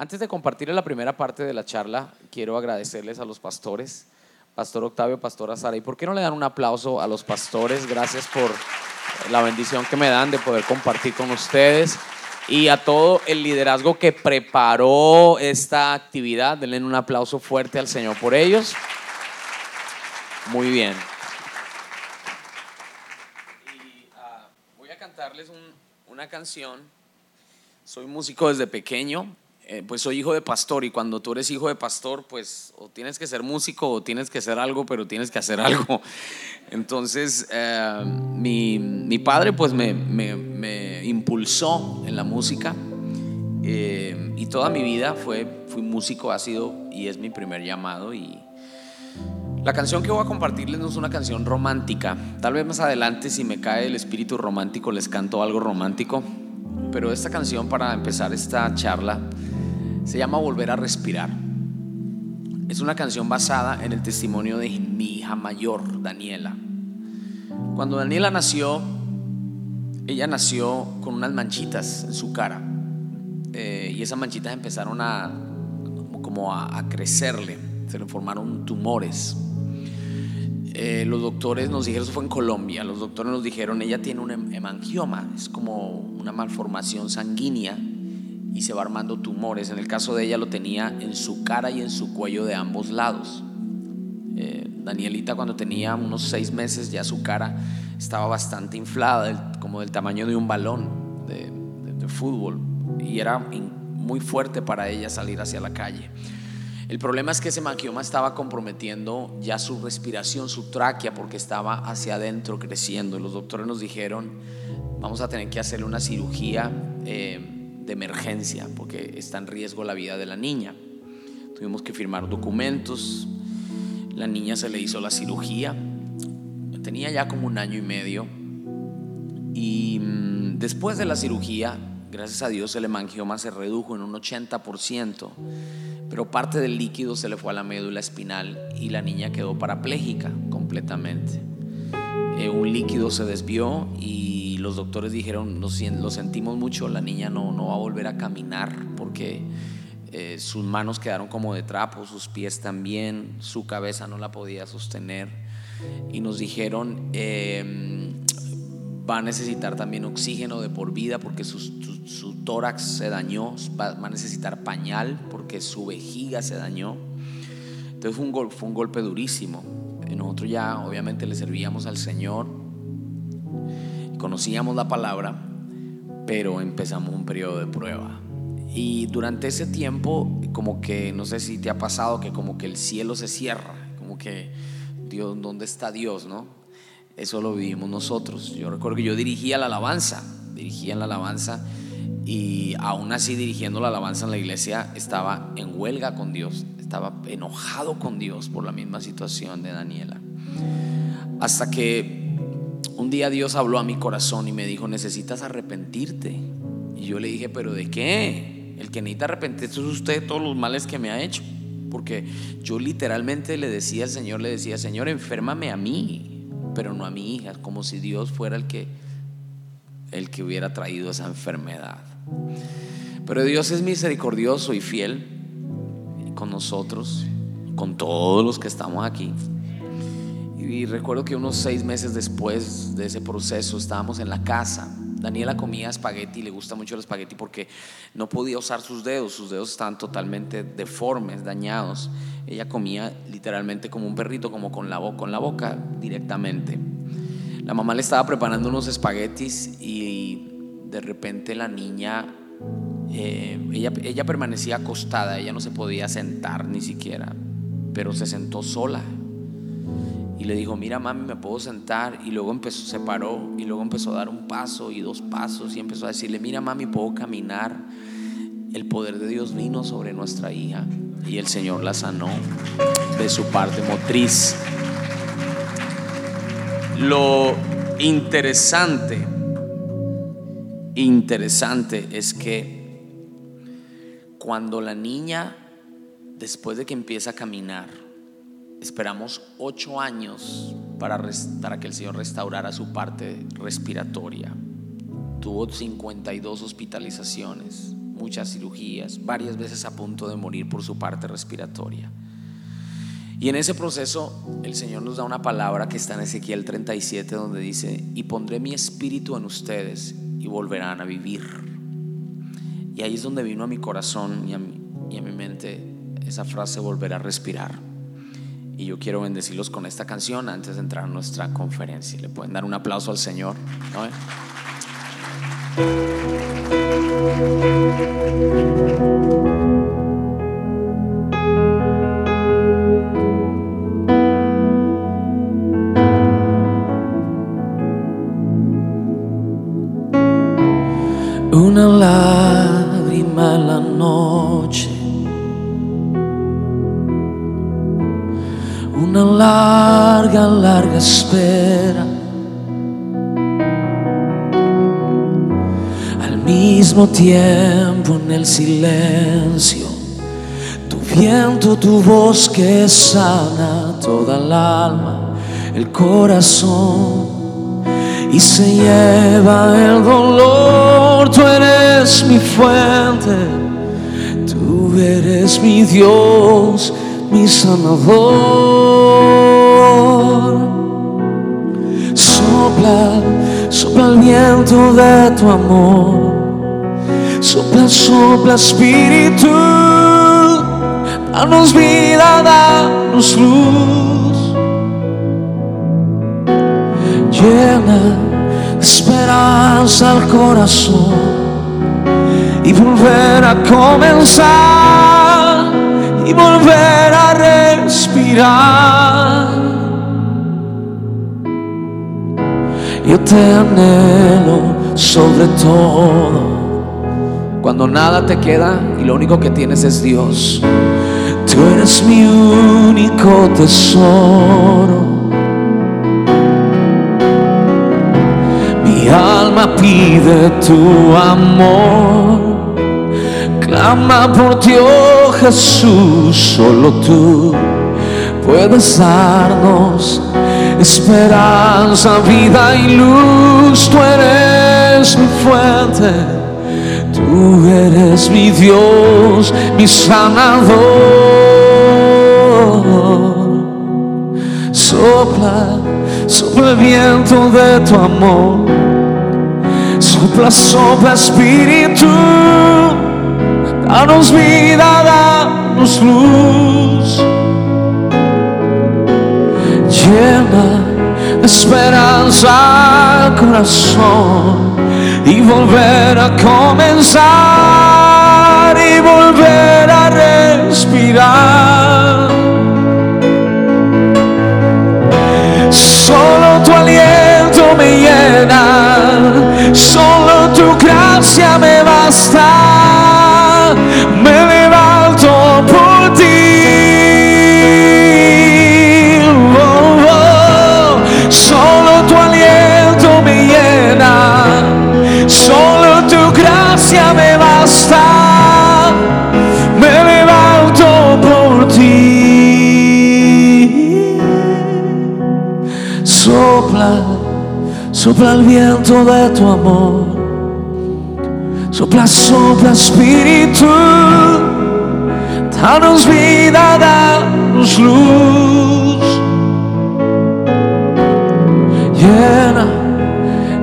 Antes de compartir la primera parte de la charla, quiero agradecerles a los pastores, Pastor Octavio, Pastora Sara. ¿Y por qué no le dan un aplauso a los pastores? Gracias por la bendición que me dan de poder compartir con ustedes y a todo el liderazgo que preparó esta actividad. Denle un aplauso fuerte al Señor por ellos. Muy bien. Ah, voy a cantarles una canción. Soy músico desde pequeño. Eh, pues soy hijo de pastor y cuando tú eres hijo de pastor, pues o tienes que ser músico o tienes que hacer algo, pero tienes que hacer algo. Entonces, eh, mi, padre pues me, impulsó en la música eh, y toda mi vida fue, fui músico, ha y es mi primer llamado y la canción que voy a compartirles no es una canción romántica. Tal vez más adelante si me cae el espíritu romántico les canto algo romántico, pero esta canción para empezar esta charla se llama Volver a Respirar. Es una canción basada en el testimonio de mi hija mayor, Daniela. Cuando Daniela nació, ella nació con unas manchitas en su cara. Eh, y esas manchitas empezaron a, como a, crecerle. Se le formaron tumores. Eh, los doctores nos dijeron, eso fue en Colombia, los doctores nos dijeron, ella tiene un hemangioma, es como una malformación sanguínea y se va armando tumores. En el caso de ella lo tenía en su cara y en su cuello de ambos lados. Eh, Danielita cuando tenía unos seis meses ya su cara estaba bastante inflada, como del tamaño de un balón de, fútbol, y era muy fuerte para ella salir hacia la calle. El problema es que ese manquioma estaba comprometiendo ya su respiración, su tráquea, porque estaba hacia adentro creciendo. Los doctores nos dijeron, vamos a tener que hacerle una cirugía. Eh, de emergencia porque está en riesgo la vida de la niña. Tuvimos que firmar documentos, la niña se le hizo la cirugía, tenía ya como un año y medio y mm, después de la cirugía, gracias a Dios el hemangioma se redujo en un 80%, pero parte del líquido se le fue a la médula espinal y la niña quedó parapléjica completamente. Eh, un líquido se desvió y los doctores dijeron, lo, sentimos mucho, la niña no, no va a volver a caminar porque eh, sus manos quedaron como de trapo, sus pies también, su cabeza no la podía sostener. Y nos dijeron, em, va a necesitar también oxígeno de por vida porque su, su, tórax se dañó, va, a necesitar pañal porque su vejiga se dañó. Entonces fue un, fue un golpe durísimo. Nosotros ya obviamente le servíamos al Señor conocíamos la palabra, pero empezamos un periodo de prueba. Y durante ese tiempo, como que, no sé si te ha pasado, que como que el cielo se cierra, como que, Dios, ¿dónde está Dios? ¿No? Eso lo vivimos nosotros. Yo recuerdo que yo dirigía la alabanza, dirigía la alabanza y aún así dirigiendo la alabanza en la iglesia estaba en huelga con Dios, estaba enojado con Dios por la misma situación de Daniela. Hasta que un día Dios habló a mi corazón y me dijo, necesitas arrepentirte. Y yo le dije, pero ¿de qué? El que necesita arrepentirse es usted de todos los males que me ha hecho. Porque yo literalmente le decía al Señor, le decía, Señor, enférmame a mí, pero no a mi hija, como si Dios fuera el que, el que hubiera traído esa enfermedad. Pero Dios es misericordioso y fiel con nosotros, con todos los que estamos aquí. Y recuerdo que unos seis meses después de ese proceso estábamos en la casa. Daniela comía espagueti, le gusta mucho el espagueti porque no podía usar sus dedos, sus dedos estaban totalmente deformes, dañados. Ella comía literalmente como un perrito, como con la, boca, directamente. La mamá le estaba preparando unos espaguetis y de repente la niña, eh, ella, permanecía acostada, ella no se podía sentar ni siquiera, pero se sentó sola le dijo, mira mami, me puedo sentar. Y luego empezó, se paró y luego empezó a dar un paso y dos pasos y empezó a decirle, mira mami, puedo caminar. El poder de Dios vino sobre nuestra hija y el Señor la sanó de su parte motriz. Lo interesante, interesante es que cuando la niña, después de que empieza a caminar, Esperamos ocho años para, que el Señor restaurara su parte respiratoria. Tuvo 52 hospitalizaciones, muchas cirugías, varias veces a punto de morir por su parte respiratoria. Y en ese proceso el Señor nos da una palabra que está en Ezequiel 37 donde dice, y pondré mi espíritu en ustedes y volverán a vivir. Y ahí es donde vino a mi corazón y a mi, y a mi mente esa frase, volver a respirar. Y yo quiero bendecirlos con esta canción antes de entrar a nuestra conferencia. ¿Le pueden dar un aplauso al Señor? Lágrima larga, espera. Al mismo tiempo en el silencio, tu viento, tu voz que sana toda el alma, el corazón y se lleva el dolor. Tú eres mi fuente, tú eres mi Dios, mi sanador. Sopla, sopla el viento de tu amor. Sopla, sopla, espíritu. Danos vida, danos luz llena esperanza al corazón y volver a comenzar y volver a respirar. Yo te anhelo sobre todo cuando nada te queda y lo único que tienes es Dios. Tú eres mi único tesoro. Mi alma pide tu amor. Clama por ti, oh Jesús, solo tú puedes darnos esperanza, vida y luz. Tú eres mi fuente, tú eres mi Dios, mi sanador. Sopla, sopla el viento de tu amor. Sopla, sopla espíritu, danos vida, danos luz. Llena de esperanza el corazón y volver a comenzar y volver a respirar. Sopla el viento de tu amor. Sopla, sopla espíritu. Danos vida, danos luz. Llena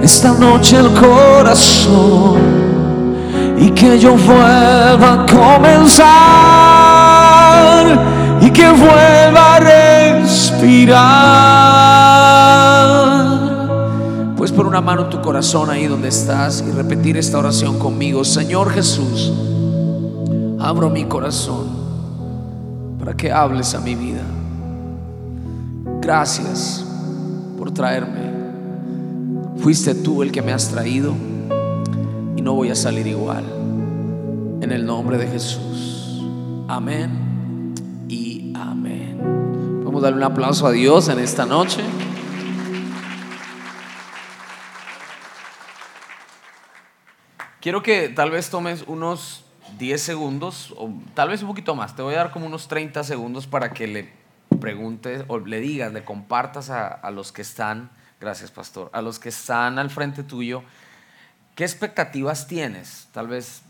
esta noche el corazón y que yo vuelva a comenzar y que vuelva a respirar. Una mano en tu corazón ahí donde estás y repetir esta oración conmigo. Señor Jesús, abro mi corazón para que hables a mi vida. Gracias por traerme. Fuiste tú el que me has traído y no voy a salir igual. En el nombre de Jesús. Amén y amén. Vamos a darle un aplauso a Dios en esta noche. Quiero que tal vez tomes unos 10 segundos o tal vez un poquito más. Te voy a dar como unos 30 segundos para que le preguntes o le digas, le compartas a, a los que están, gracias pastor, a los que están al frente tuyo, ¿qué expectativas tienes? Tal vez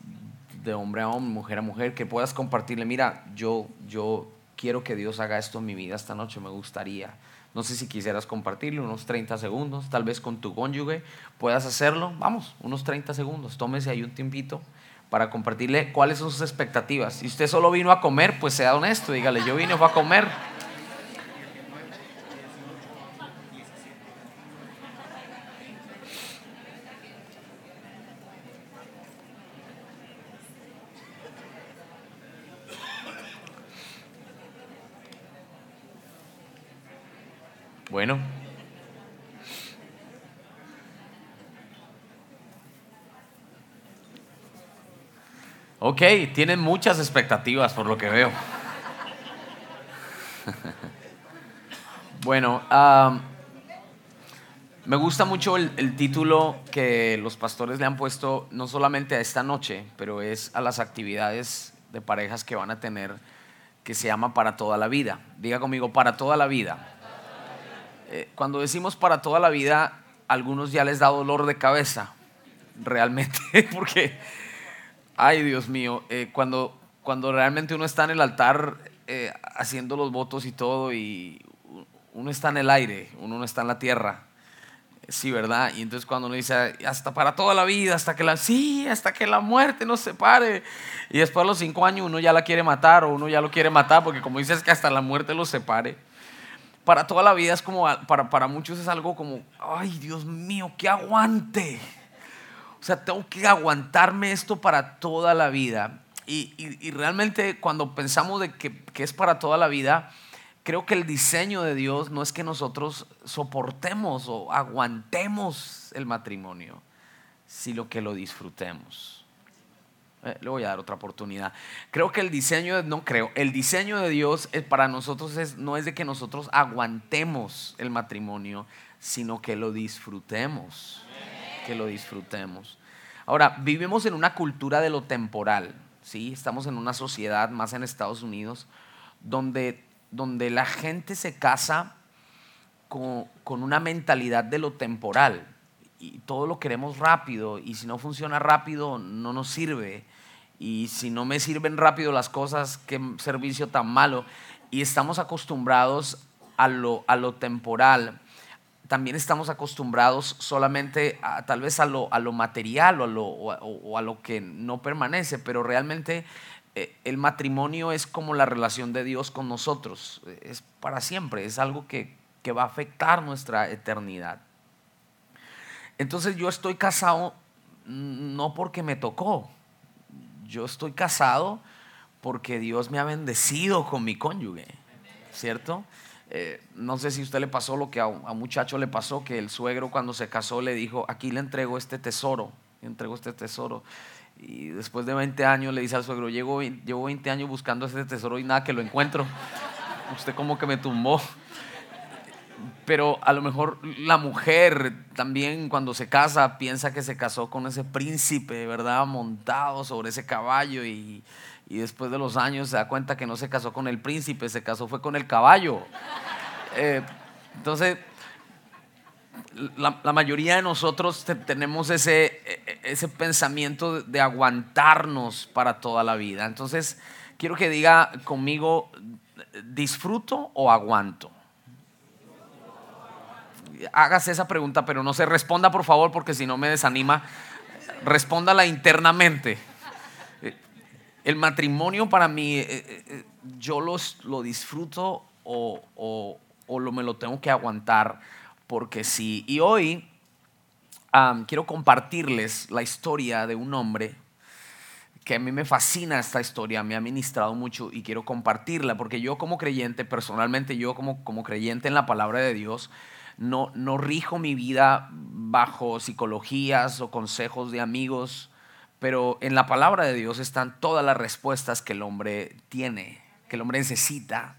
de hombre a hombre, mujer a mujer, que puedas compartirle, mira, yo, yo quiero que Dios haga esto en mi vida esta noche, me gustaría. No sé si quisieras compartirle unos 30 segundos, tal vez con tu cónyuge puedas hacerlo. Vamos, unos 30 segundos, tómese ahí un tiempito para compartirle cuáles son sus expectativas. Si usted solo vino a comer, pues sea honesto, dígale, yo vine a comer. Bueno. Ok, tienen muchas expectativas por lo que veo. bueno, me gusta mucho el, el, título que los pastores le han puesto no solamente a esta noche, pero es a las actividades de parejas que van a tener, que se llama para toda la vida. Diga conmigo, para toda la vida. Eh, cuando decimos para toda la vida, algunos ya les da dolor de cabeza, realmente, porque, ay Dios mío, eh, cuando, cuando realmente uno está en el altar eh, haciendo los votos y todo, y uno está en el aire, uno no está en la tierra. Sí, ¿verdad? Y entonces cuando uno dice, hasta para toda la vida, hasta que la, sí, hasta que la muerte nos separe. Y después de los cinco años uno ya la quiere matar o uno ya lo quiere matar, porque como dices que hasta la muerte los separe para toda la vida es como, para, para muchos es algo como, ay Dios mío, que aguante. O sea, tengo que aguantarme esto para toda la vida. Y, y, realmente cuando pensamos de que, que, es para toda la vida, creo que el diseño de Dios no es que nosotros soportemos o aguantemos el matrimonio, sino que lo disfrutemos. Eh, le voy a dar otra oportunidad. Creo que el diseño, no creo, el diseño de Dios es, para nosotros es, no es de que nosotros aguantemos el matrimonio, sino que lo disfrutemos. Que lo disfrutemos. Ahora, vivimos en una cultura de lo temporal, ¿sí? Estamos en una sociedad, más en Estados Unidos, donde, donde la gente se casa con, con una mentalidad de lo temporal y todo lo queremos rápido y si no funciona rápido no nos sirve y si no me sirven rápido las cosas, qué servicio tan malo. Y estamos acostumbrados a lo, a lo temporal. También estamos acostumbrados solamente a, tal vez a lo, a lo material o a lo, o a lo que no permanece, pero realmente eh, el matrimonio es como la relación de Dios con nosotros, es para siempre, es algo que, que va a afectar nuestra eternidad. Entonces yo estoy casado no porque me tocó, yo estoy casado porque Dios me ha bendecido con mi cónyuge, ¿cierto? Eh, no sé si a usted le pasó lo que a un, muchacho le pasó, que el suegro cuando se casó le dijo, aquí le entrego este tesoro, entrego este tesoro. Y después de 20 años le dice al suegro, llevo, llevo 20 años buscando este tesoro y nada que lo encuentro. Usted como que me tumbó pero a lo mejor la mujer también cuando se casa piensa que se casó con ese príncipe, ¿verdad? Montado sobre ese caballo y, después de los años se da cuenta que no se casó con el príncipe, se casó fue con el caballo. Eh, entonces, la, mayoría de nosotros tenemos ese, e, ese pensamiento de aguantarnos para toda la vida. Entonces, quiero que diga conmigo, ¿disfruto o aguanto? Hágase esa pregunta, pero no se responda por favor porque si no me desanima. Respóndala internamente. El matrimonio para mí, eh, eh, eh, yo los, lo disfruto o, o, lo, me lo tengo que aguantar porque sí. Y hoy quiero compartirles la historia de un hombre que a mí me fascina esta historia, me ha ministrado mucho y quiero compartirla, porque yo como creyente, personalmente yo como, como creyente en la palabra de Dios, no, no rijo mi vida bajo psicologías o consejos de amigos, pero en la palabra de Dios están todas las respuestas que el hombre tiene, que el hombre necesita.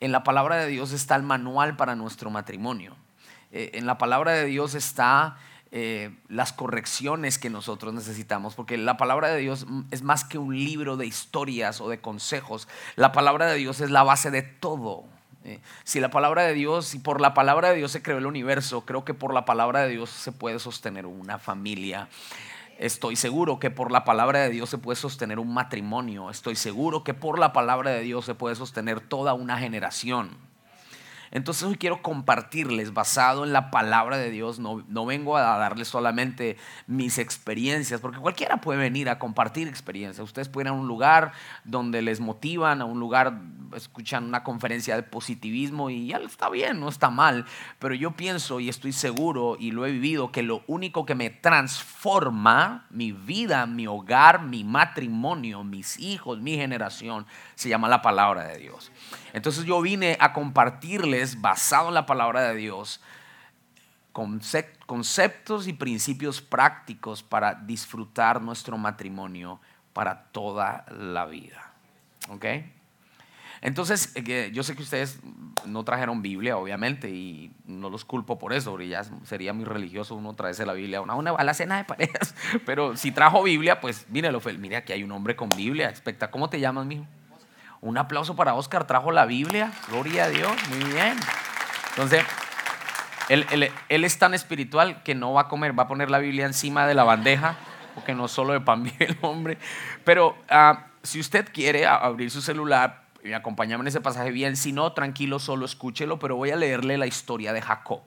En la palabra de Dios está el manual para nuestro matrimonio. Eh, en la palabra de Dios está eh, las correcciones que nosotros necesitamos, porque la palabra de Dios es más que un libro de historias o de consejos. La palabra de Dios es la base de todo. Eh, si la palabra de Dios, si por la palabra de Dios se creó el universo, creo que por la palabra de Dios se puede sostener una familia. Estoy seguro que por la palabra de Dios se puede sostener un matrimonio. Estoy seguro que por la palabra de Dios se puede sostener toda una generación. Entonces hoy quiero compartirles basado en la palabra de Dios. No, no, vengo a darles solamente mis experiencias, porque cualquiera puede venir a compartir experiencias. Ustedes pueden ir a un lugar donde les motivan, a un lugar, escuchan una conferencia de positivismo y ya está bien, no está mal. Pero yo pienso y estoy seguro y lo he vivido que lo único que me transforma mi vida, mi hogar, mi matrimonio, mis hijos, mi generación, se llama la palabra de Dios. Entonces yo vine a compartirles, basado en la palabra de Dios, conceptos y principios prácticos para disfrutar nuestro matrimonio para toda la vida. ¿Ok? Entonces, eh, yo sé que ustedes no trajeron Biblia, obviamente, y no los culpo por eso, porque ya sería muy religioso uno traerse la Biblia a, una, a la cena de parejas. Pero si trajo Biblia, pues mire, aquí hay un hombre con Biblia. Expecta, ¿cómo te llamas, mijo? Un aplauso para Oscar, trajo la Biblia. Gloria a Dios, muy bien. Entonces, él, es tan espiritual que no va a comer, va a poner la Biblia encima de la bandeja, porque no solo de pan vive el hombre. Pero ah, si usted quiere abrir su celular y acompañarme en ese pasaje bien, si no, tranquilo, solo escúchelo, pero voy a leerle la historia de Jacob.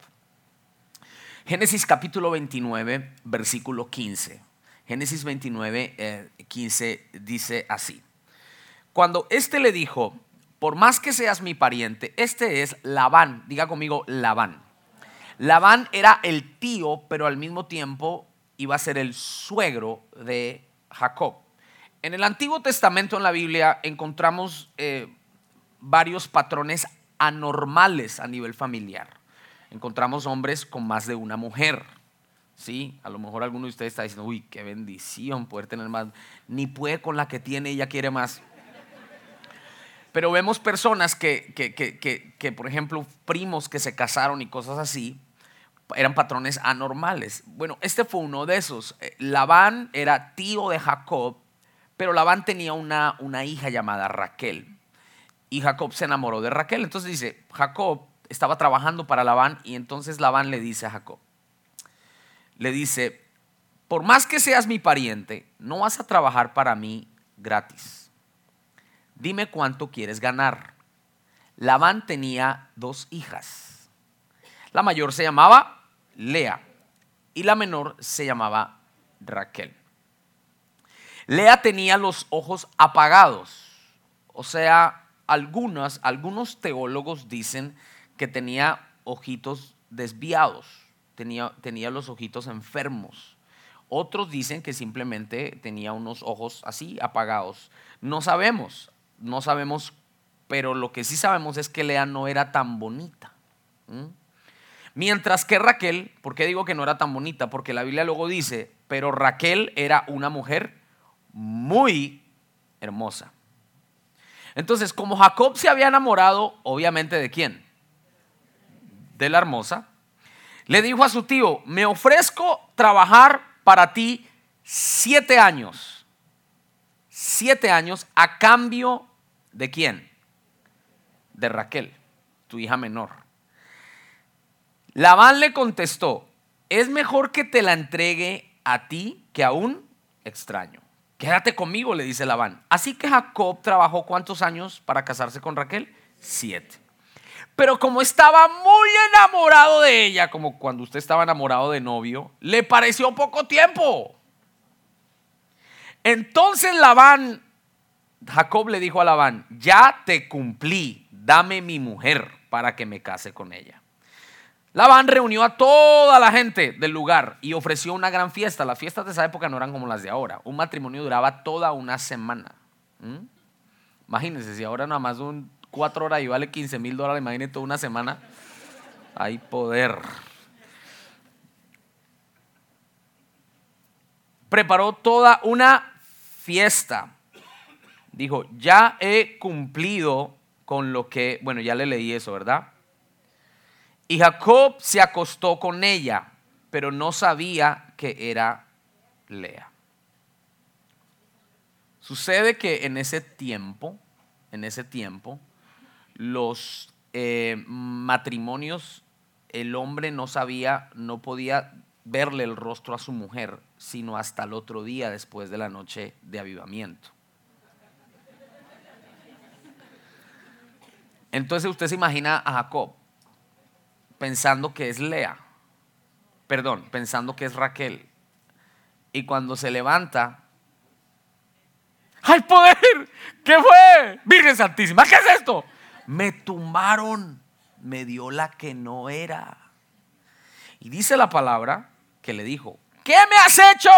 Génesis capítulo 29, versículo 15. Génesis 29, 15 eh, dice así. Cuando éste le dijo, por más que seas mi pariente, este es Labán, diga conmigo Labán. Labán era el tío, pero al mismo tiempo iba a ser el suegro de Jacob. En el Antiguo Testamento, en la Biblia, encontramos eh, varios patrones anormales a nivel familiar. Encontramos hombres con más de una mujer. Sí, a lo mejor alguno de ustedes está diciendo, uy, qué bendición poder tener más. Ni puede con la que tiene, ella quiere más. Pero vemos personas que, que, por ejemplo, primos que se casaron y cosas así, eran patrones anormales. Bueno, este fue uno de esos. Eh, Labán era tío de Jacob, pero Labán tenía una, una hija llamada Raquel. Y Jacob se enamoró de Raquel. Entonces dice, Jacob estaba trabajando para Labán y entonces Labán le dice a Jacob, le dice, por más que seas mi pariente, no vas a trabajar para mí gratis dime cuánto quieres ganar. Labán tenía dos hijas. La mayor se llamaba Lea y la menor se llamaba Raquel. Lea tenía los ojos apagados, o sea, algunos, algunos teólogos dicen que tenía ojitos desviados, tenía, tenía los ojitos enfermos. Otros dicen que simplemente tenía unos ojos así apagados. No sabemos no sabemos, pero lo que sí sabemos es que Lea no era tan bonita. Mientras que Raquel, ¿por qué digo que no era tan bonita? Porque la Biblia luego dice, pero Raquel era una mujer muy hermosa. Entonces, como Jacob se había enamorado, obviamente, ¿de quién? De la hermosa. Le dijo a su tío, me ofrezco trabajar para ti siete años siete años a cambio de quién? De Raquel, tu hija menor. Labán le contestó, es mejor que te la entregue a ti que a un extraño. Quédate conmigo, le dice Labán. Así que Jacob trabajó cuántos años para casarse con Raquel? Siete. Pero como estaba muy enamorado de ella, como cuando usted estaba enamorado de novio, le pareció poco tiempo. Entonces Labán, Jacob le dijo a Labán, ya te cumplí, dame mi mujer para que me case con ella. Labán reunió a toda la gente del lugar y ofreció una gran fiesta. Las fiestas de esa época no eran como las de ahora. Un matrimonio duraba toda una semana. ¿Mm? Imagínense, si ahora nada más un cuatro horas y vale 15 mil dólares, imagínense toda una semana. Hay poder. Preparó toda una fiesta. Dijo, ya he cumplido con lo que, bueno, ya le leí eso, ¿verdad? Y Jacob se acostó con ella, pero no sabía que era Lea. Sucede que en ese tiempo, en ese tiempo, los eh, matrimonios, el hombre no sabía, no podía verle el rostro a su mujer sino hasta el otro día después de la noche de avivamiento. Entonces usted se imagina a Jacob pensando que es Lea, perdón, pensando que es Raquel. Y cuando se levanta, ¡ay poder! ¿Qué fue? Virgen Santísima, ¿qué es esto? Me tumbaron, me dio la que no era. Y dice la palabra que le dijo, ¿qué me has hecho?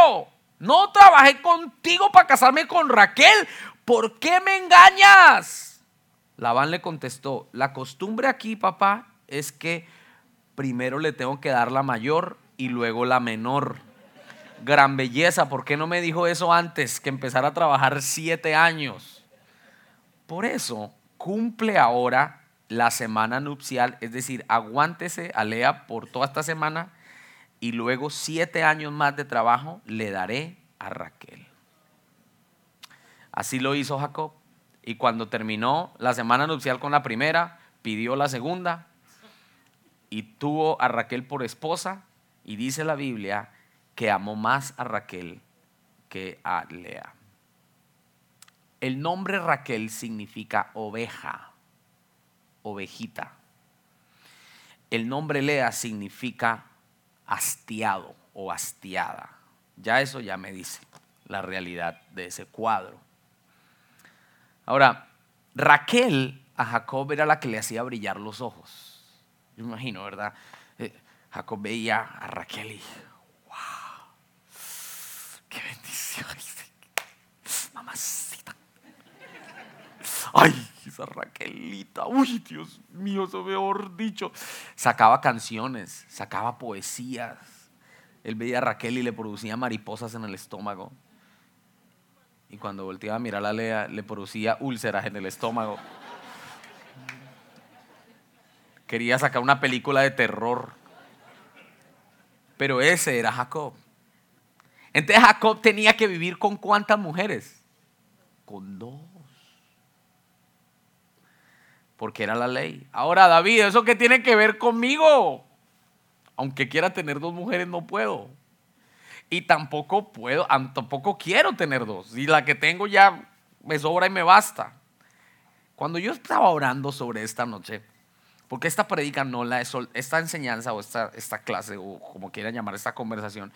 No trabajé contigo para casarme con Raquel. ¿Por qué me engañas? Labán le contestó, la costumbre aquí, papá, es que primero le tengo que dar la mayor y luego la menor. Gran belleza, ¿por qué no me dijo eso antes que empezara a trabajar siete años? Por eso cumple ahora la semana nupcial, es decir, aguántese a Lea por toda esta semana y luego siete años más de trabajo le daré a Raquel. Así lo hizo Jacob. Y cuando terminó la semana nupcial con la primera, pidió la segunda y tuvo a Raquel por esposa. Y dice la Biblia que amó más a Raquel que a Lea. El nombre Raquel significa oveja, ovejita. El nombre Lea significa hastiado o hastiada. Ya eso ya me dice la realidad de ese cuadro. Ahora, Raquel a Jacob era la que le hacía brillar los ojos. Yo me imagino, ¿verdad? Eh, Jacob veía a Raquel y, wow, qué bendición. Mamacita. Ay, esa Raquelita. Uy, Dios mío, eso mejor dicho. Sacaba canciones, sacaba poesías. Él veía a Raquel y le producía mariposas en el estómago. Y cuando volteaba a mirar a Lea, le producía úlceras en el estómago. Quería sacar una película de terror. Pero ese era Jacob. Entonces Jacob tenía que vivir con cuántas mujeres? Con dos. Porque era la ley. Ahora, David, ¿eso qué tiene que ver conmigo? Aunque quiera tener dos mujeres, no puedo. Y tampoco puedo, tampoco quiero tener dos. Y la que tengo ya me sobra y me basta. Cuando yo estaba orando sobre esta noche, porque esta predica no la esta enseñanza o esta, esta clase o como quieran llamar esta conversación,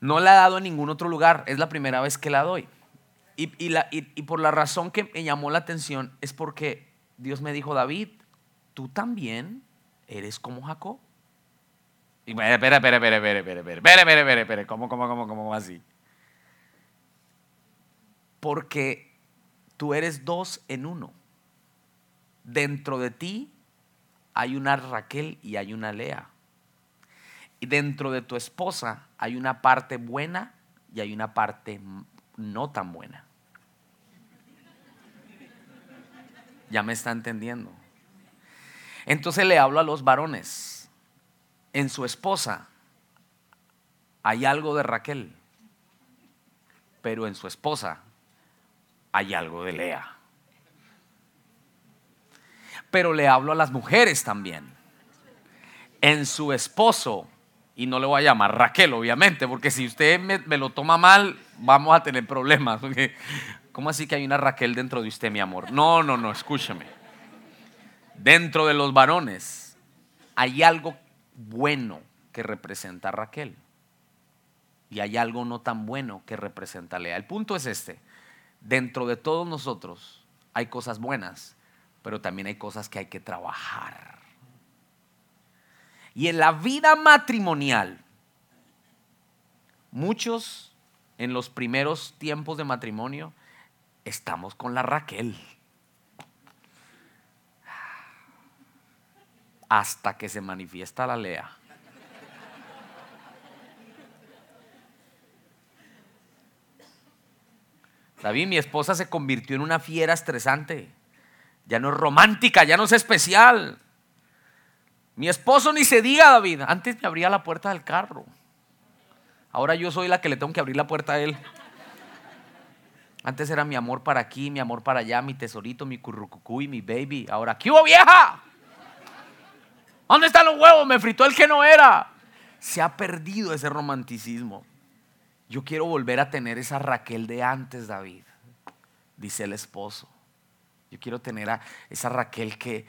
no la he dado en ningún otro lugar. Es la primera vez que la doy. Y, y, la, y, y por la razón que me llamó la atención es porque Dios me dijo, David, tú también eres como Jacob. Y espera, espera, espera, espera, espera, espera, espera, espera, espera, ¿cómo, cómo, cómo, cómo así? Porque tú eres dos en uno. Dentro de ti hay una Raquel y hay una Lea. Y dentro de tu esposa hay una parte buena y hay una parte no tan buena. Ya me está entendiendo. Entonces le hablo a los varones en su esposa hay algo de Raquel, pero en su esposa hay algo de Lea. Pero le hablo a las mujeres también. En su esposo, y no le voy a llamar Raquel, obviamente, porque si usted me, lo toma mal, vamos a tener problemas. ¿Cómo así que hay una Raquel dentro de usted, mi amor? No, no, no, escúcheme. Dentro de los varones hay algo bueno que representa a Raquel. Y hay algo no tan bueno que representa a Lea. El punto es este. Dentro de todos nosotros hay cosas buenas, pero también hay cosas que hay que trabajar. Y en la vida matrimonial, muchos en los primeros tiempos de matrimonio estamos con la Raquel. Hasta que se manifiesta la Lea. David, mi esposa se convirtió en una fiera estresante. Ya no es romántica, ya no es especial. Mi esposo ni se diga, David. Antes me abría la puerta del carro. Ahora yo soy la que le tengo que abrir la puerta a él. Antes era mi amor para aquí, mi amor para allá, mi tesorito, mi currucucuy, mi baby. Ahora, ¿qué hubo vieja? ¿Dónde están los huevos? Me fritó el que no era. Se ha perdido ese romanticismo. Yo quiero volver a tener esa Raquel de antes, David, dice el esposo. Yo quiero tener a esa Raquel que,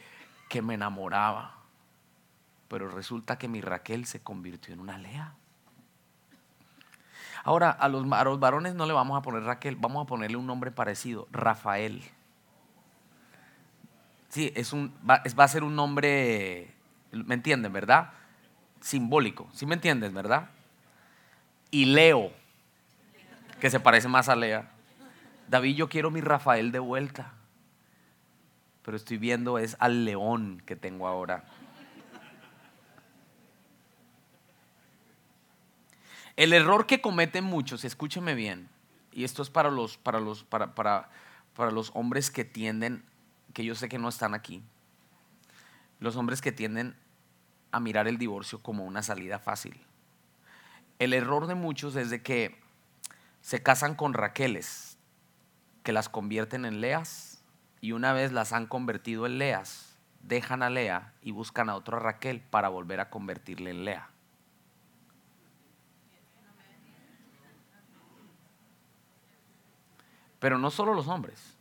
que me enamoraba. Pero resulta que mi Raquel se convirtió en una Lea. Ahora, a los, a los varones no le vamos a poner Raquel, vamos a ponerle un nombre parecido, Rafael. Sí, es un, va, va a ser un nombre, ¿me entienden, verdad? Simbólico, ¿sí me entiendes, verdad? Y Leo, que se parece más a Lea. David, yo quiero mi Rafael de vuelta, pero estoy viendo es al león que tengo ahora. El error que cometen muchos, escúcheme bien, y esto es para los, para los, para, para, para los hombres que tienden, que yo sé que no están aquí, los hombres que tienden a mirar el divorcio como una salida fácil. El error de muchos es de que se casan con Raqueles, que las convierten en Leas, y una vez las han convertido en Leas, dejan a Lea y buscan a otra Raquel para volver a convertirle en Lea. Pero no solo los hombres.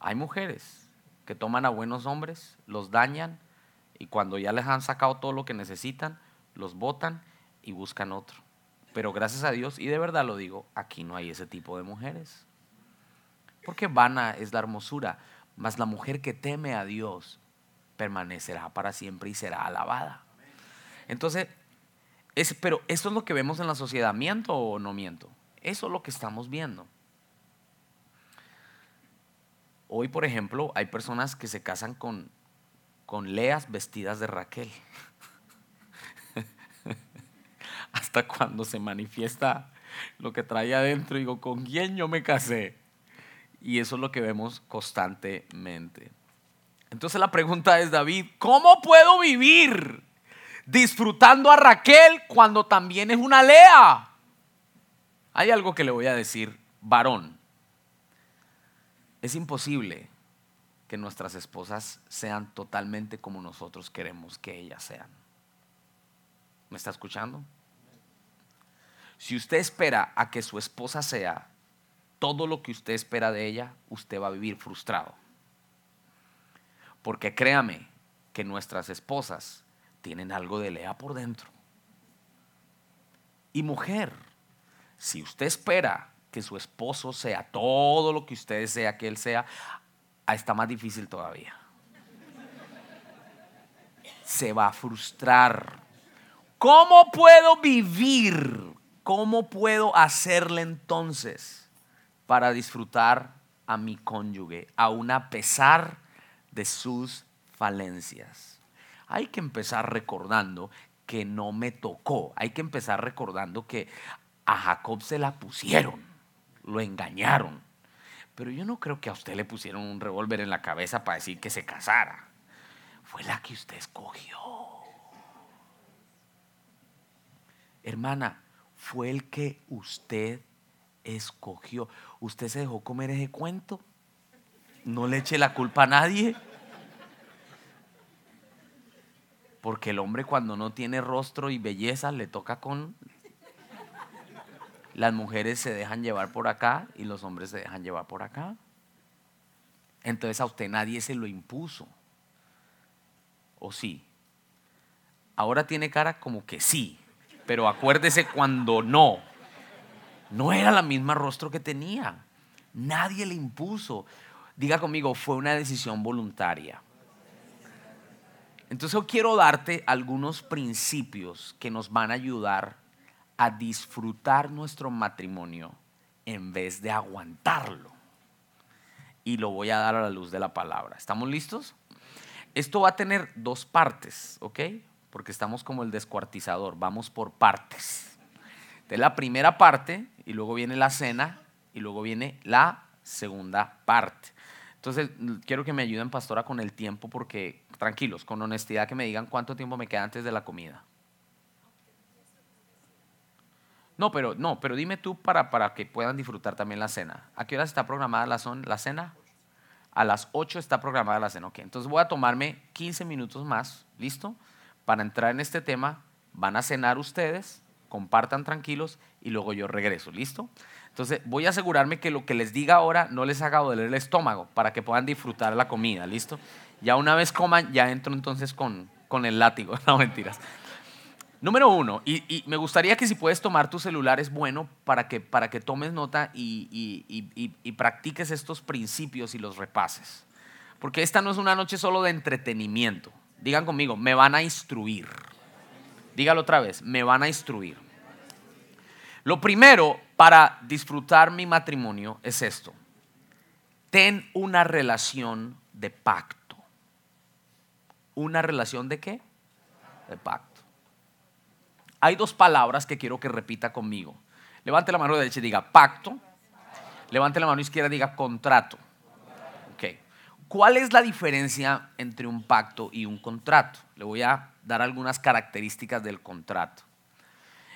Hay mujeres que toman a buenos hombres, los dañan y cuando ya les han sacado todo lo que necesitan, los botan y buscan otro. Pero gracias a Dios, y de verdad lo digo, aquí no hay ese tipo de mujeres. Porque vana es la hermosura, mas la mujer que teme a Dios permanecerá para siempre y será alabada. Entonces, es, pero esto es lo que vemos en la sociedad, ¿miento o no miento? Eso es lo que estamos viendo. Hoy, por ejemplo, hay personas que se casan con, con leas vestidas de Raquel. Hasta cuando se manifiesta lo que trae adentro, digo, ¿con quién yo me casé? Y eso es lo que vemos constantemente. Entonces la pregunta es, David, ¿cómo puedo vivir disfrutando a Raquel cuando también es una Lea? Hay algo que le voy a decir, varón. Es imposible que nuestras esposas sean totalmente como nosotros queremos que ellas sean. ¿Me está escuchando? Si usted espera a que su esposa sea todo lo que usted espera de ella, usted va a vivir frustrado. Porque créame que nuestras esposas tienen algo de lea por dentro. Y mujer, si usted espera que su esposo sea todo lo que usted desea que él sea, está más difícil todavía. Se va a frustrar. ¿Cómo puedo vivir? ¿Cómo puedo hacerle entonces para disfrutar a mi cónyuge, aún a pesar de sus falencias? Hay que empezar recordando que no me tocó. Hay que empezar recordando que a Jacob se la pusieron lo engañaron. Pero yo no creo que a usted le pusieron un revólver en la cabeza para decir que se casara. Fue la que usted escogió. Hermana, fue el que usted escogió. ¿Usted se dejó comer ese cuento? No le eche la culpa a nadie. Porque el hombre cuando no tiene rostro y belleza le toca con las mujeres se dejan llevar por acá y los hombres se dejan llevar por acá. Entonces a usted nadie se lo impuso. ¿O sí? Ahora tiene cara como que sí, pero acuérdese cuando no. No era la misma rostro que tenía. Nadie le impuso. Diga conmigo, fue una decisión voluntaria. Entonces yo quiero darte algunos principios que nos van a ayudar a disfrutar nuestro matrimonio en vez de aguantarlo. Y lo voy a dar a la luz de la palabra. ¿Estamos listos? Esto va a tener dos partes, ¿ok? Porque estamos como el descuartizador, vamos por partes. De la primera parte, y luego viene la cena, y luego viene la segunda parte. Entonces, quiero que me ayuden, pastora, con el tiempo, porque tranquilos, con honestidad, que me digan cuánto tiempo me queda antes de la comida. No, pero no, pero dime tú para, para que puedan disfrutar también la cena. ¿A qué hora está programada la, son, la cena? A las 8 está programada la cena. Ok, entonces voy a tomarme 15 minutos más, ¿listo? Para entrar en este tema. Van a cenar ustedes, compartan tranquilos y luego yo regreso, ¿listo? Entonces voy a asegurarme que lo que les diga ahora no les haga doler el estómago para que puedan disfrutar la comida, ¿listo? Ya una vez coman, ya entro entonces con, con el látigo, no mentiras. Número uno, y, me gustaría que si puedes tomar tu celular es bueno para que, para que tomes nota y, y practiques estos principios y los repases. Porque esta no es una noche solo de entretenimiento. Digan conmigo, me van a instruir. Dígalo otra vez, me van a instruir. Lo primero para disfrutar mi matrimonio es esto. Ten una relación de pacto. ¿Una relación de qué? De pacto. Hay dos palabras que quiero que repita conmigo. Levante la mano derecha y diga pacto. Levante la mano izquierda y diga contrato. Okay. ¿Cuál es la diferencia entre un pacto y un contrato? Le voy a dar algunas características del contrato.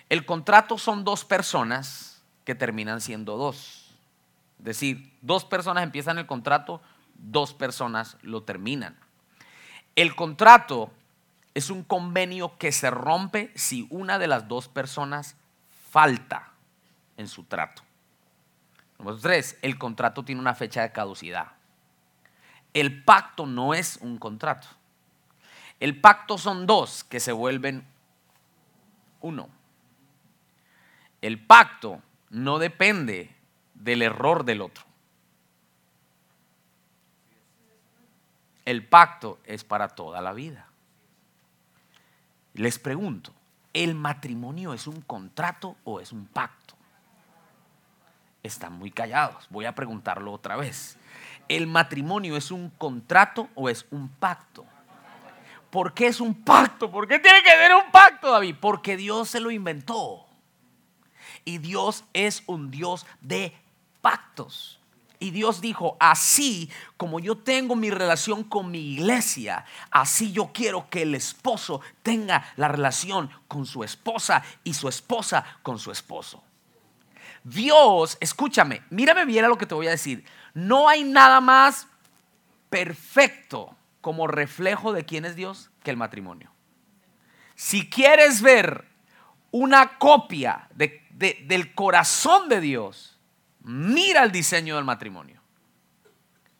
El contrato son dos personas que terminan siendo dos. Es decir, dos personas empiezan el contrato, dos personas lo terminan. El contrato es un convenio que se rompe si una de las dos personas falta en su trato. Número tres, el contrato tiene una fecha de caducidad. El pacto no es un contrato. El pacto son dos que se vuelven uno. El pacto no depende del error del otro. El pacto es para toda la vida. Les pregunto, ¿el matrimonio es un contrato o es un pacto? Están muy callados. Voy a preguntarlo otra vez. ¿El matrimonio es un contrato o es un pacto? ¿Por qué es un pacto? ¿Por qué tiene que ser un pacto, David? Porque Dios se lo inventó. Y Dios es un Dios de pactos. Y Dios dijo, así como yo tengo mi relación con mi iglesia, así yo quiero que el esposo tenga la relación con su esposa y su esposa con su esposo. Dios, escúchame, mírame bien a lo que te voy a decir. No hay nada más perfecto como reflejo de quién es Dios que el matrimonio. Si quieres ver una copia del corazón de Dios, mira el diseño del matrimonio.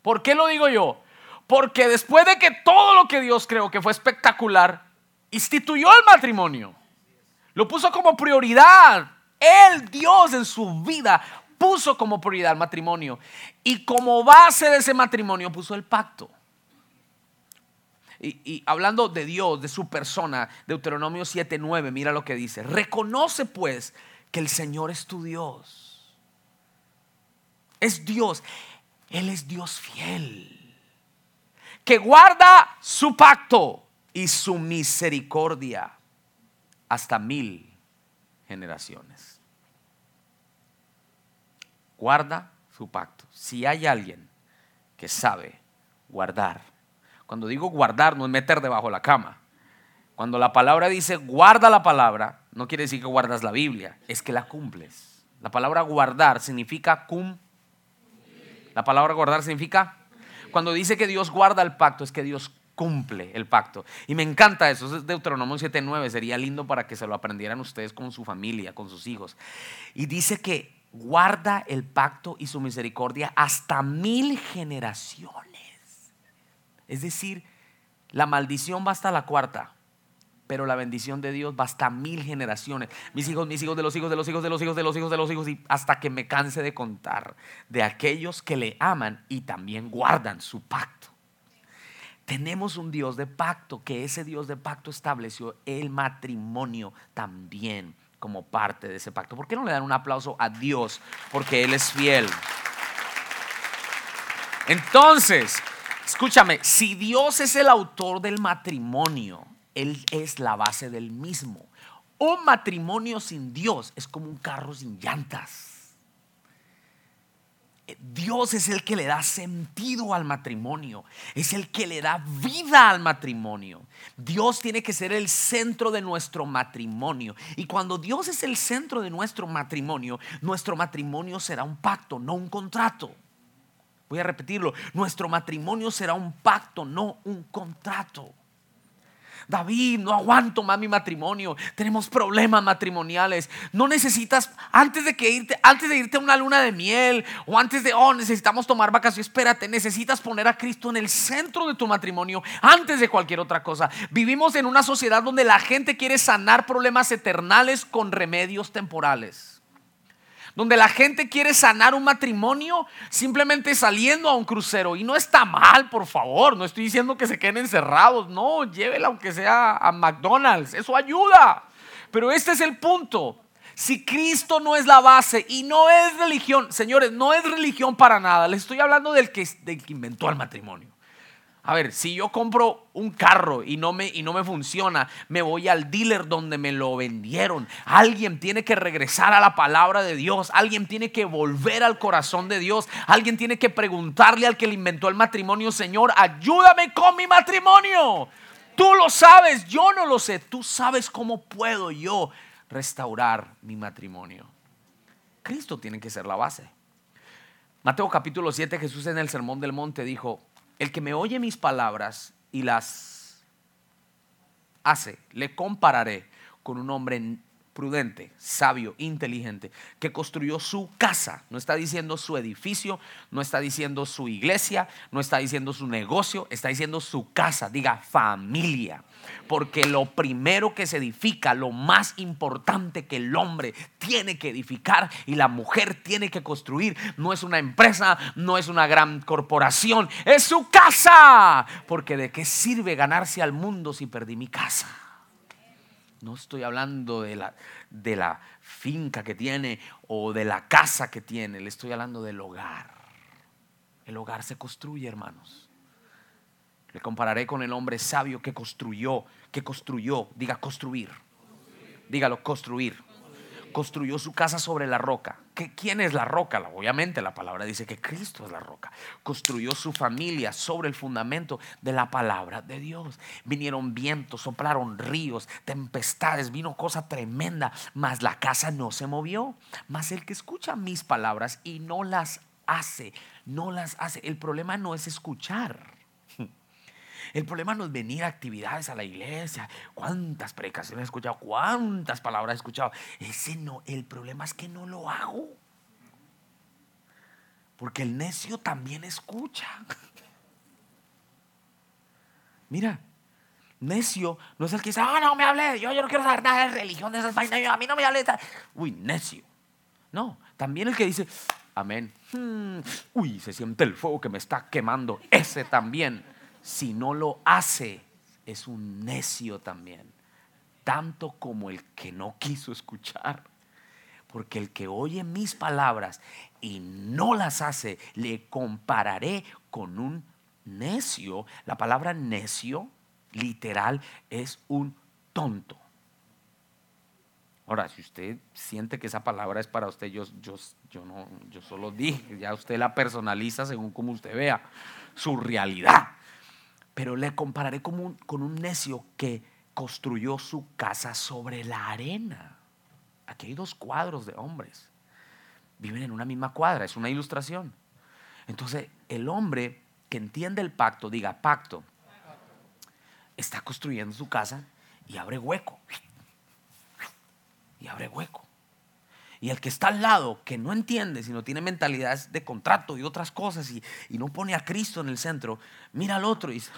¿Por qué lo digo yo? Porque después de que todo lo que Dios creó, que fue espectacular, instituyó el matrimonio, lo puso como prioridad. Él, Dios, en su vida puso como prioridad el matrimonio. Y como base de ese matrimonio puso el pacto. Y, hablando de Dios, de su persona, Deuteronomio 7:9, mira lo que dice. Reconoce pues que el Señor es tu Dios. Es Dios. Él es Dios fiel. Que guarda su pacto y su misericordia hasta mil generaciones guarda su pacto. Si hay alguien que sabe guardar, cuando digo guardar no es meter debajo de la cama. Cuando la palabra dice guarda la palabra, no quiere decir que guardas la Biblia, es que la cumples. La palabra guardar significa cum. La palabra guardar significa cuando dice que Dios guarda el pacto, es que Dios cumple el pacto. Y me encanta eso, es Deuteronomio 7:9, sería lindo para que se lo aprendieran ustedes con su familia, con sus hijos. Y dice que guarda el pacto y su misericordia hasta mil generaciones. Es decir, la maldición va hasta la cuarta, pero la bendición de Dios va hasta mil generaciones. Mis hijos, mis hijos, de los hijos, de los hijos, de los hijos, de los hijos, de los hijos, y hasta que me canse de contar de aquellos que le aman y también guardan su pacto. Tenemos un Dios de pacto, que ese Dios de pacto estableció el matrimonio también como parte de ese pacto. ¿Por qué no le dan un aplauso a Dios? Porque Él es fiel. Entonces, escúchame, si Dios es el autor del matrimonio, Él es la base del mismo. Un matrimonio sin Dios es como un carro sin llantas. Dios es el que le da sentido al matrimonio, es el que le da vida al matrimonio. Dios tiene que ser el centro de nuestro matrimonio. Y cuando Dios es el centro de nuestro matrimonio, nuestro matrimonio será un pacto, no un contrato. Voy a repetirlo, nuestro matrimonio será un pacto, no un contrato. David, no aguanto más mi matrimonio. Tenemos problemas matrimoniales. No necesitas, antes de que irte, antes de irte a una luna de miel o antes de, oh, necesitamos tomar vacaciones, espérate, necesitas poner a Cristo en el centro de tu matrimonio antes de cualquier otra cosa. Vivimos en una sociedad donde la gente quiere sanar problemas eternales con remedios temporales donde la gente quiere sanar un matrimonio simplemente saliendo a un crucero. Y no está mal, por favor, no estoy diciendo que se queden encerrados, no, llévela aunque sea a McDonald's, eso ayuda. Pero este es el punto. Si Cristo no es la base y no es religión, señores, no es religión para nada. Les estoy hablando del que, del que inventó el matrimonio. A ver, si yo compro un carro y no, me, y no me funciona, me voy al dealer donde me lo vendieron. Alguien tiene que regresar a la palabra de Dios. Alguien tiene que volver al corazón de Dios. Alguien tiene que preguntarle al que le inventó el matrimonio, Señor, ayúdame con mi matrimonio. Tú lo sabes, yo no lo sé. Tú sabes cómo puedo yo restaurar mi matrimonio. Cristo tiene que ser la base. Mateo capítulo 7, Jesús en el Sermón del Monte dijo, el que me oye mis palabras y las hace, le compararé con un hombre prudente, sabio, inteligente, que construyó su casa. No está diciendo su edificio, no está diciendo su iglesia, no está diciendo su negocio, está diciendo su casa. Diga familia. Porque lo primero que se edifica, lo más importante que el hombre tiene que edificar y la mujer tiene que construir, no es una empresa, no es una gran corporación, es su casa. Porque de qué sirve ganarse al mundo si perdí mi casa. No estoy hablando de la, de la finca que tiene o de la casa que tiene, le estoy hablando del hogar. El hogar se construye, hermanos. Le compararé con el hombre sabio que construyó, que construyó, diga construir. Dígalo, construir construyó su casa sobre la roca. ¿Quién es la roca? Obviamente la palabra dice que Cristo es la roca. Construyó su familia sobre el fundamento de la palabra de Dios. Vinieron vientos, soplaron ríos, tempestades, vino cosa tremenda, mas la casa no se movió. Mas el que escucha mis palabras y no las hace, no las hace. El problema no es escuchar. El problema no es venir a actividades a la iglesia. ¿Cuántas predicaciones he escuchado? ¿Cuántas palabras he escuchado? Ese no, el problema es que no lo hago. Porque el necio también escucha. Mira, necio no es el que dice, ah, no me hable, yo, yo no quiero saber nada de religión, de esas vainas, a mí no me hable. Uy, necio. No, también el que dice, amén. Hmm, uy, se siente el fuego que me está quemando. Ese también si no lo hace, es un necio también, tanto como el que no quiso escuchar. Porque el que oye mis palabras y no las hace, le compararé con un necio. La palabra necio, literal, es un tonto. Ahora, si usted siente que esa palabra es para usted, yo, yo, yo, no, yo solo dije, ya usted la personaliza según como usted vea su realidad pero le compararé con un, con un necio que construyó su casa sobre la arena. Aquí hay dos cuadros de hombres. Viven en una misma cuadra, es una ilustración. Entonces, el hombre que entiende el pacto, diga pacto, está construyendo su casa y abre hueco. Y abre hueco. Y el que está al lado, que no entiende, sino tiene mentalidades de contrato y otras cosas y, no pone a Cristo en el centro, mira al otro y dice,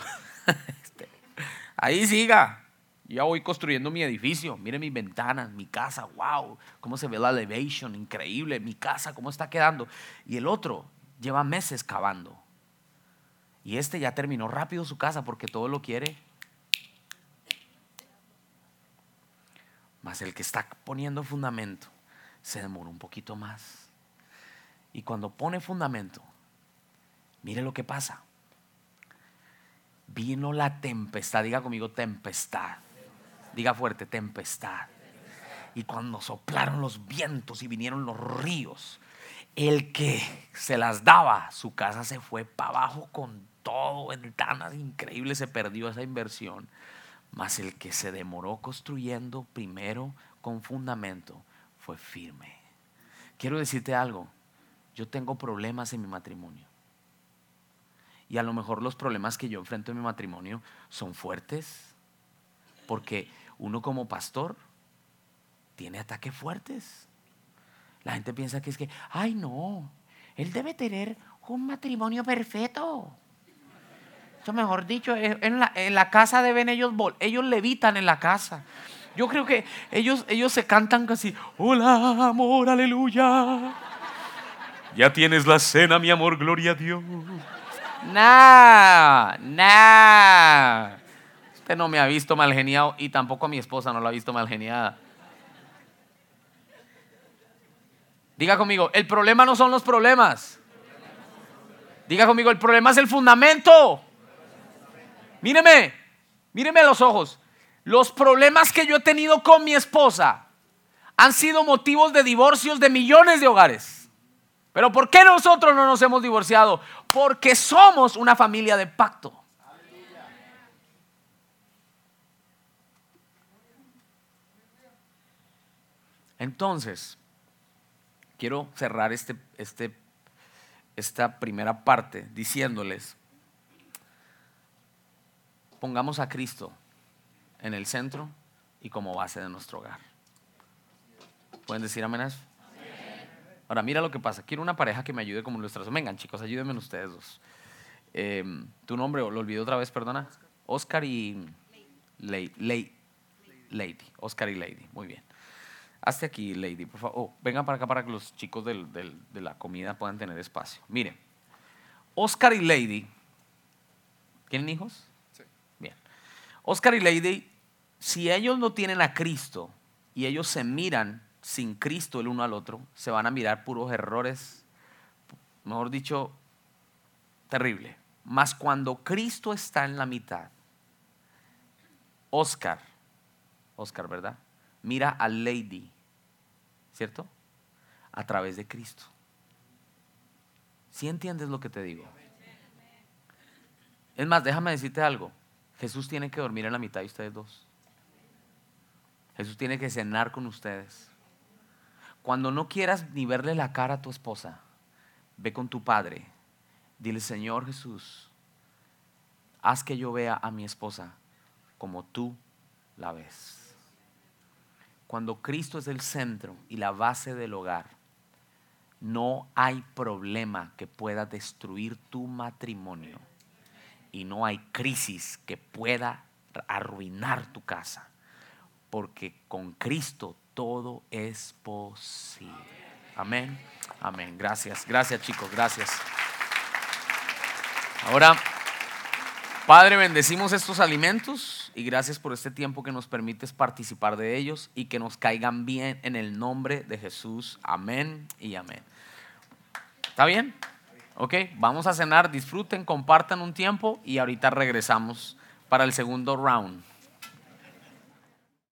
este, ahí siga, ya voy construyendo mi edificio, mire mis ventanas, mi casa, wow, cómo se ve la elevation, increíble, mi casa, cómo está quedando. Y el otro lleva meses cavando. Y este ya terminó rápido su casa porque todo lo quiere. Más el que está poniendo fundamento se demora un poquito más. Y cuando pone fundamento, mire lo que pasa. Vino la tempestad, diga conmigo tempestad. Diga fuerte, tempestad. Y cuando soplaron los vientos y vinieron los ríos, el que se las daba, su casa se fue para abajo con todo, ventanas increíbles, se perdió esa inversión. Mas el que se demoró construyendo primero con fundamento, fue firme. Quiero decirte algo, yo tengo problemas en mi matrimonio. Y a lo mejor los problemas que yo enfrento en mi matrimonio son fuertes, Porque uno como pastor tiene ataques fuertes. La gente piensa que es que, ay no, él debe tener un matrimonio perfecto. Eso mejor dicho, en la, casa deben ellos, ellos levitan en la casa. Yo creo que ellos, ellos se cantan casi, hola amor, aleluya. Ya tienes la cena, mi amor, gloria a Dios. Nah, nah. Usted no me ha visto mal geniado y tampoco a mi esposa no la ha visto mal geniada. Diga conmigo, el problema no son los problemas. Diga conmigo, el problema es el fundamento. Míreme, míreme a los ojos. Los problemas que yo he tenido con mi esposa han sido motivos de divorcios de millones de hogares. Pero ¿por qué nosotros no nos hemos divorciado? Porque somos una familia de pacto. Entonces, quiero cerrar este, este, esta primera parte diciéndoles, pongamos a Cristo en el centro y como base de nuestro hogar. ¿Pueden decir amén a eso? Ahora, mira lo que pasa. Quiero una pareja que me ayude como ilustración. Vengan, chicos, ayúdenme ustedes dos. Em, tu nombre, lo olvidé otra vez, perdona. Oscar y Lady. Lady. Oscar y Lady. Muy bien. Hazte aquí, Lady, por favor. Oh, vengan para acá para que los chicos de la comida puedan tener espacio. Miren, Oscar y Lady. ¿Tienen hijos? Sí. Bien. Oscar y Lady si ellos no tienen a Cristo y ellos se miran sin Cristo el uno al otro, se van a mirar puros errores, mejor dicho, terrible. Mas cuando Cristo está en la mitad, Oscar, Oscar, ¿verdad? Mira a Lady, ¿cierto? A través de Cristo. Si entiendes lo que te digo? Es más, déjame decirte algo. Jesús tiene que dormir en la mitad de ustedes dos. Jesús tiene que cenar con ustedes. Cuando no quieras ni verle la cara a tu esposa, ve con tu padre. Dile, Señor Jesús, haz que yo vea a mi esposa como tú la ves. Cuando Cristo es el centro y la base del hogar, no hay problema que pueda destruir tu matrimonio y no hay crisis que pueda arruinar tu casa porque con Cristo todo es posible. Amén. Amén. Gracias. Gracias chicos. Gracias. Ahora, Padre, bendecimos estos alimentos y gracias por este tiempo que nos permites participar de ellos y que nos caigan bien en el nombre de Jesús. Amén y amén. ¿Está bien? Ok, vamos a cenar, disfruten, compartan un tiempo y ahorita regresamos para el segundo round.